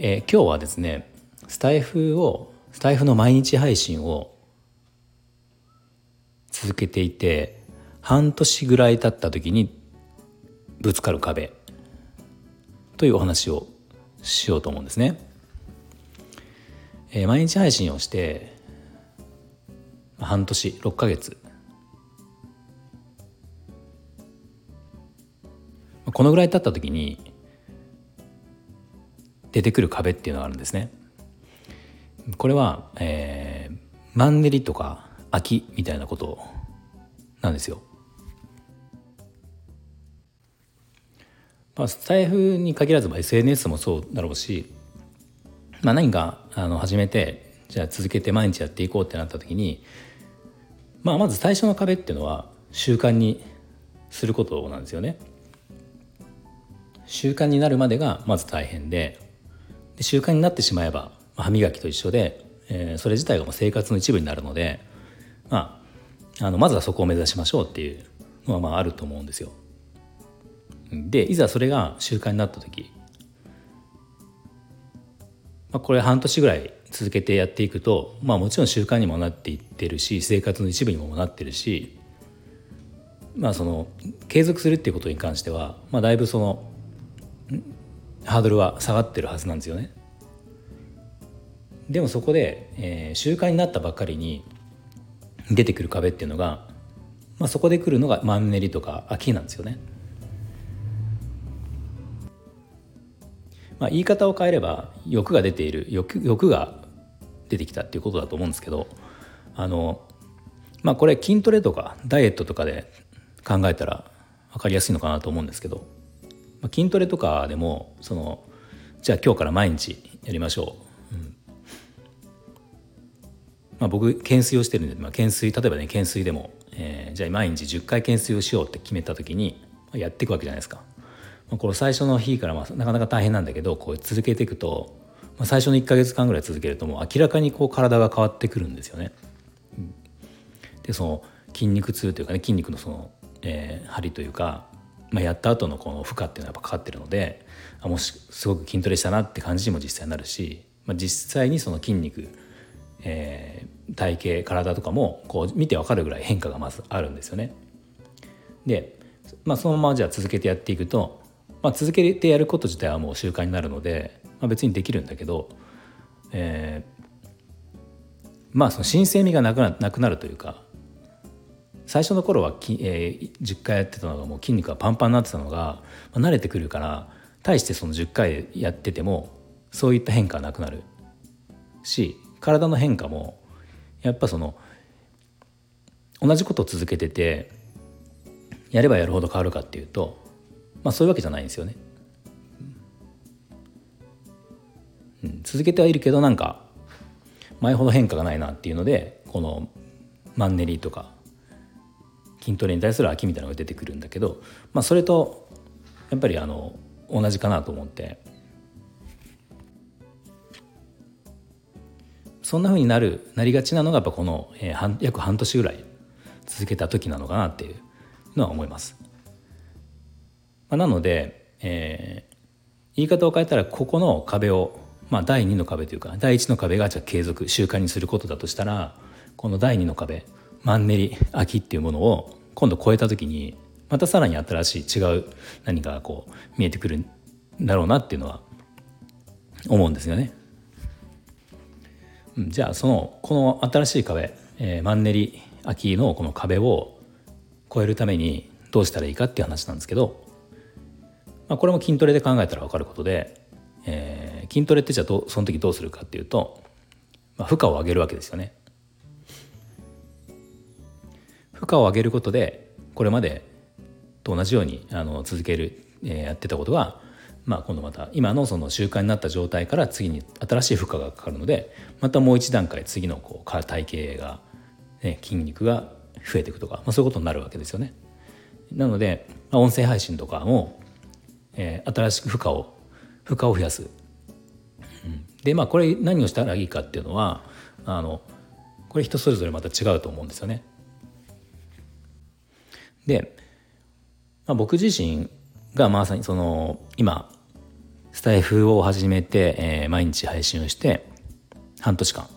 えー、今日はですねスタイフをスタイフの毎日配信を続けていて半年ぐらい経った時にぶつかる壁というお話をしようと思うんですね。えー、毎日配信をして半年6ヶ月このぐらい経った時に出てくる壁っていうのがあるんですね。これは、えー、マンネリとか空きみたいなことなんですよ。まあ、スタイフに限らず SNS もそうだろうし、まあ、何かあの始めてじゃあ続けて毎日やっていこうってなった時に、まあ、まず最初の壁っていうのは習慣にすることなんですよね。習慣になるまでがまず大変でで習慣になってしまえば歯磨きと一緒で、えー、それ自体がもう生活の一部になるので、まあ、あのまずはそこを目指しましょうっていうのはまああると思うんですよ。でいざそれが習慣になった時、まあ、これ半年ぐらい続けてやっていくと、まあ、もちろん習慣にもなっていってるし生活の一部にもなってるし、まあ、その継続するっていうことに関しては、まあ、だいぶそのハードルは下がってるはずなんですよね。でもそこで、えー、習慣になったばっかりに出てくる壁っていうのが、まあ、そこで来るのがマンネリとか飽きなんですよね。まあ、言い方を変えれば欲が出ている欲欲が出てきたっていうことだと思うんですけどあのまあこれ筋トレとかダイエットとかで考えたら分かりやすいのかなと思うんですけどまあ、筋トレとかでもそのじゃあ今日から毎日やりましょう、うんまあ、僕懸垂をしてるんで、まあ、懸垂例えばね懸垂でも、えー、じゃあ毎日10回懸垂をしようって決めた時にやっていくわけじゃないですか。まあ、この最初の日からまあなかなか大変なんだけどこう続けていくと、まあ、最初の1か月間ぐらい続けるともう明らかにこう体が変わってくるんですよね。でその筋肉痛というかね筋肉のその、えー、張りというかまあ、やった後のこの負荷っていうのはやっぱかかってるのであもしすごく筋トレしたなって感じにも実際になるし、まあ、実際にその筋肉、えー、体型体とかもこう見て分かるぐらい変化がまずあるんですよね。で、まあ、そのままじゃあ続けてやっていくと、まあ、続けてやること自体はもう習慣になるので、まあ、別にできるんだけど、えー、まあその新鮮味がなくななくなるというか最初の頃はき、えー、10回やってたのがもう筋肉がパンパンになってたのが、まあ、慣れてくるから対してその10回やっててもそういった変化はなくなるし体の変化もやっぱその同じことを続けててやればやるほど変わるかっていうと、まあ、そういうわけじゃないんですよね。うん、続けてはいるけどなんか前ほど変化がないなっていうのでこのマンネリとか筋トレに対する飽きみたいなのが出てくるんだけど、まあ、それとやっぱりあの同じかなと思ってそんなふうになるなりがちなのがやっぱこの、えー、約半年ぐらい続けた時なのかなっていうのは思います。まあ、なので、えー、言い方を変えたらここの壁を、まあ、第2の壁というか第1の壁がじゃ継続習慣にすることだとしたらこの第2の壁マンネリ飽きっていうものを今度超えた時にまたさらに新しい違う何かがこう見えてくるんだろうなっていうのは思うんですよね。じゃあそのこの新しい壁、えー、マンネリ秋のこの壁を超えるためにどうしたらいいかっていう話なんですけど、まあ、これも筋トレで考えたら分かることで、えー、筋トレってじゃあどその時どうするかっていうと、まあ、負荷を上げるわけですよね。負荷を上げることでこれまでと同じようにあの続ける、えー、やってたことがまあ、今度また今のその習慣になった状態から次に新しい負荷がかかるのでまたもう一段階次のこう体型が、ね、筋肉が増えていくとか、まあ、そういうことになるわけですよね。なので、まあ、音声配信とかも、えー、新しく負荷を負荷を増やす。でまあこれ何をしたらいいかっていうのはあのこれ人それぞれまた違うと思うんですよね。で、まあ、僕自身がまさにその今スタイフを始めて、えー、毎日配信をして半年間。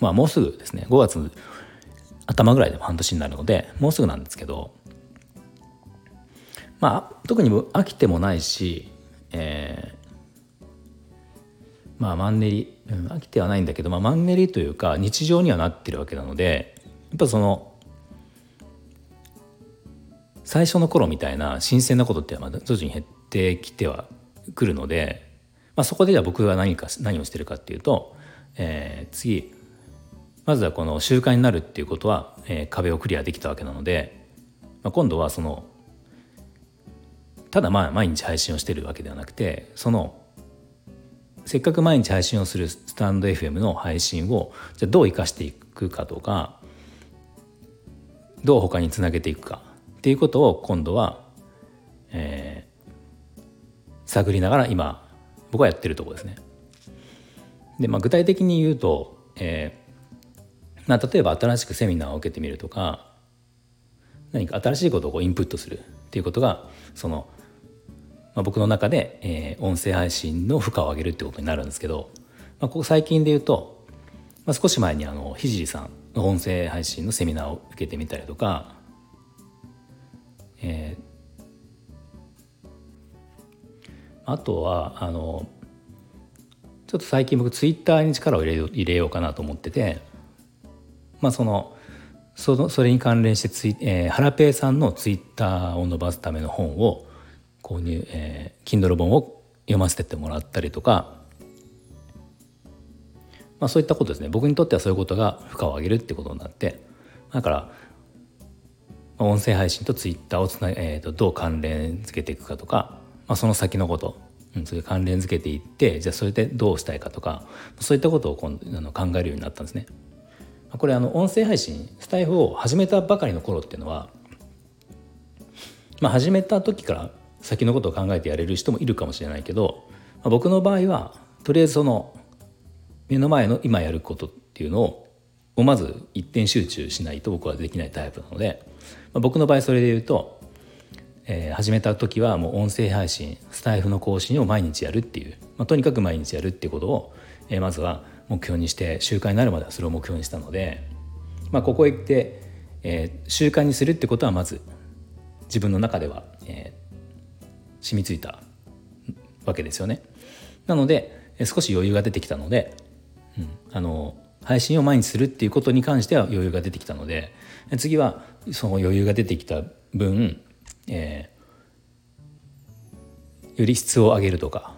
まあもうすぐですね。5月頭ぐらいでも半年になるのでもうすぐなんですけどまあ特に飽きてもないし、えー、まあマンネリ、うん、飽きてはないんだけど、まあ、マンネリというか日常にはなってるわけなのでやっぱその最初の頃みたいな新鮮なことってまだ徐々に減ってきてはくるので、まあ、そこでじゃあ僕は何か何をしてるかっていうと、えー、次まずはこの習慣になるっていうことは、えー、壁をクリアできたわけなので、まあ、今度はそのただまあ毎日配信をしてるわけではなくてそのせっかく毎日配信をするスタンド FM の配信をじゃあどう生かしていくかとかどう他につなげていくかっていうことを今度は、えー、探りながら今僕はやってるとこですね。で、まあ、具体的に言うと、えーまあ、例えば新しくセミナーを受けてみるとか何か新しいことをこうインプットするっていうことがその、まあ、僕の中で、えー、音声配信の負荷を上げるってことになるんですけど、まあ、ここ最近で言うと、まあ、少し前にあのひじりさんの音声配信のセミナーを受けてみたりとかえー、あとはあのちょっと最近僕ツイッターに力を入れよう入れようかなと思っててまあそのそのそれに関連してツイ、えー、ハラペイさんのツイッターを伸ばすための本を購入、えー、Kindle 本を読ませてってもらったりとか、まあ、そういったことですね。僕にとってはそういうことが負荷を上げるってことになってだから音声配信とツイッターをつな、えーと、どう関連付けていくかとか、まあ、その先のこと、うん、そういう関連付けていってじゃあそれでどうしたいかとかそういったことを今あの考えるようになったんですね。これあの音声配信スタイフを始めたばかりの頃っていうのは、まあ、始めた時から先のことを考えてやれる人もいるかもしれないけど、まあ、僕の場合はとりあえずその目の前の今やることっていうのををまず一点集中しないと僕はできないタイプなのでまあ、僕の場合それで言うと、えー、始めた時はもう音声配信スタイフの更新を毎日やるっていう、まあ、とにかく毎日やるっていうことを、えー、まずは目標にして習慣になるまではそれを目標にしたので、まあ、ここへ行って、えー、習慣にするってことはまず自分の中では、えー、染みついたわけですよね。なので少し余裕が出てきたので、うん、あの配信を毎日するっていうことに関しては余裕が出てきたので次はその余裕が出てきた分、えー、より質を上げるとか、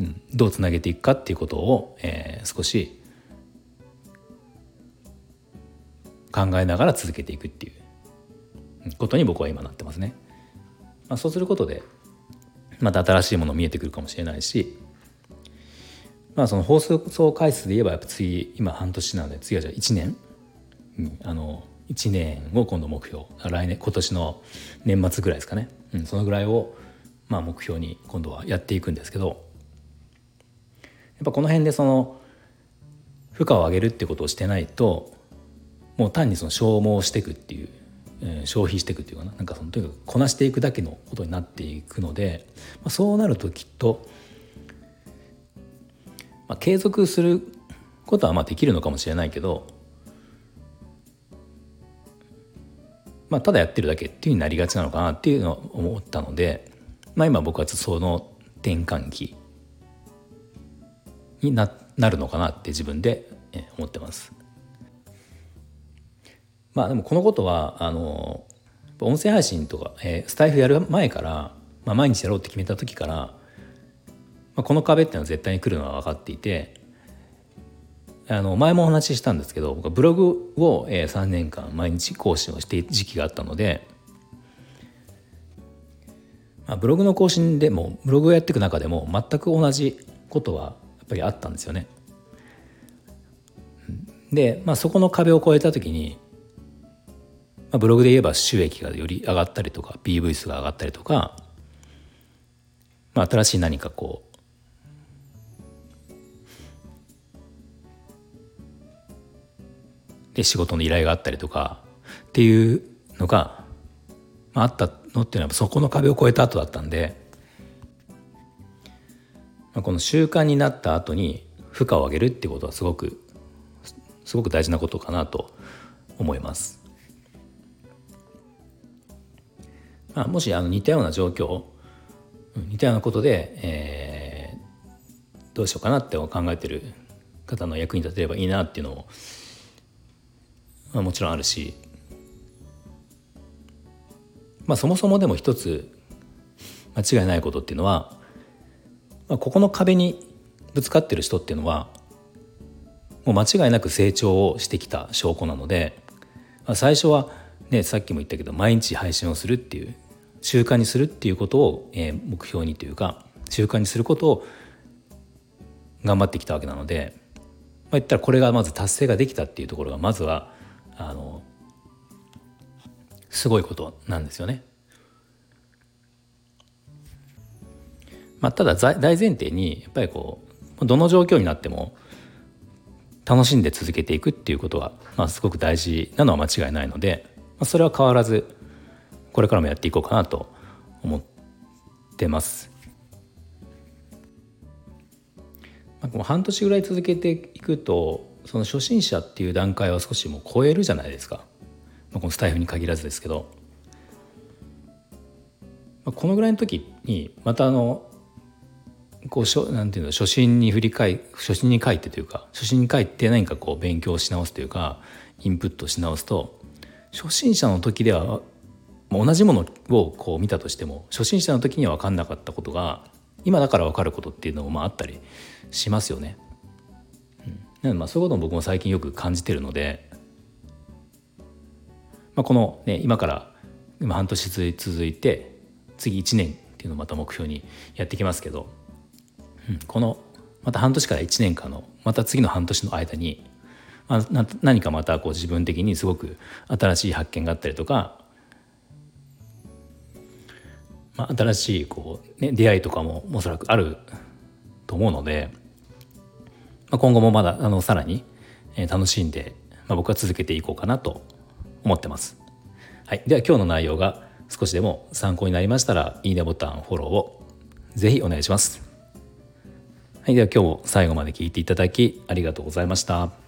うん、どうつなげていくかっていうことを、えー、少し考えながら続けていくっていうことに僕は今なってますね。まあ、そうすることでまた新しいもの見えてくるかもしれないしまあその放送回数で言えばやっぱ次今半年なので次はじゃあ1年、うん、あの1年を今度目標。来年今年の年末ぐらいですかね、うん、そのぐらいをまあ目標に今度はやっていくんですけど。やっぱこの辺でその負荷を上げるってことをしてないともう単にその消耗していくっていう、えー、消費していくっていうかな。なんかそのとにかくこなしていくだけのことになっていくので、まあ、そうなるときっと、まあ、継続することはまあできるのかもしれないけどまあ、ただやってるだけっていうになりがちなのかなっていうのを思ったので、まあ、今僕はその転換期にななるのかなって自分で思ってます。まあでもこのことはあの音声配信とか、えー、スタイフやる前から、まあ、毎日やろうって決めた時から、まあ、この壁っていうのは絶対に来るのは分かっていてあの前もお話ししたんですけど僕はブログを、3年間毎日更新をしている時期があったので、まあ、ブログの更新でもブログをやっていく中でも全く同じことはやっぱりあったんですよね。で、まあ、そこの壁を越えた時に、まあ、ブログで言えば収益がより上がったりとか PV 数が上がったりとか、まあ、新しい何かこうで仕事の依頼があったりとかっていうのが、まあ、あったのっていうのはそこの壁を越えた後だったんで、まあ、この習慣になった後に負荷を上げるっていうことはすごくすごく大事なことかなと思います。まあ、もしあの似たような状況似たようなことで、えー、どうしようかなって考えてる方の役に立てればいいなっていうのも、まあ、もちろんあるし、まあ、そもそもでも一つ間違いないことっていうのは、まあ、ここの壁にぶつかってる人っていうのはもう間違いなく成長をしてきた証拠なので、まあ、最初はねさっきも言ったけど毎日配信をするっていう習慣にするっていうことを、えー、目標にというか習慣にすることを頑張ってきたわけなので、まあ、言ったらこれがまず達成ができたっていうところがまずはあのすごいことなんですよね。まあ、ただ大前提にやっぱりこうどの状況になっても楽しんで続けていくっていうことは、まあ、すごく大事なのは間違いないので、まあ、それは変わらずこれからもやっていこうかなと思ってます。まあ、半年ぐらい続けていくとその初心者っていう段階は少しもう超えるじゃないですか、まあ、このスタイフに限らずですけど、まあ、このぐらいの時にまたあのこうしょなんていうの初心に振り返初心に書いてというか初心に書いて何かこう勉強し直すというかインプットし直すと初心者の時では同じものをこう見たとしても初心者の時には分かんなかったことが今だから分かることっていうのもまああったりしますよね。うん、まあそういうことも僕も最近よく感じてるので、まあ、この、ね、今から今半年続いて次1年っていうのをまた目標にやってきますけどうんこのまた半年から1年間のまた次の半年の間に、まあ、何かまたこう自分的にすごく新しい発見があったりとか、まあ、新しいこう、ね、出会いとかもおそらくあると思うので、まあ、今後もまだあのさらに楽しんで、まあ、僕は続けていこうかなと思ってます。はい、では今日の内容が少しでも参考になりましたらいいねボタンフォローをぜひお願いします。はい、では今日も最後まで聞いていただきありがとうございました。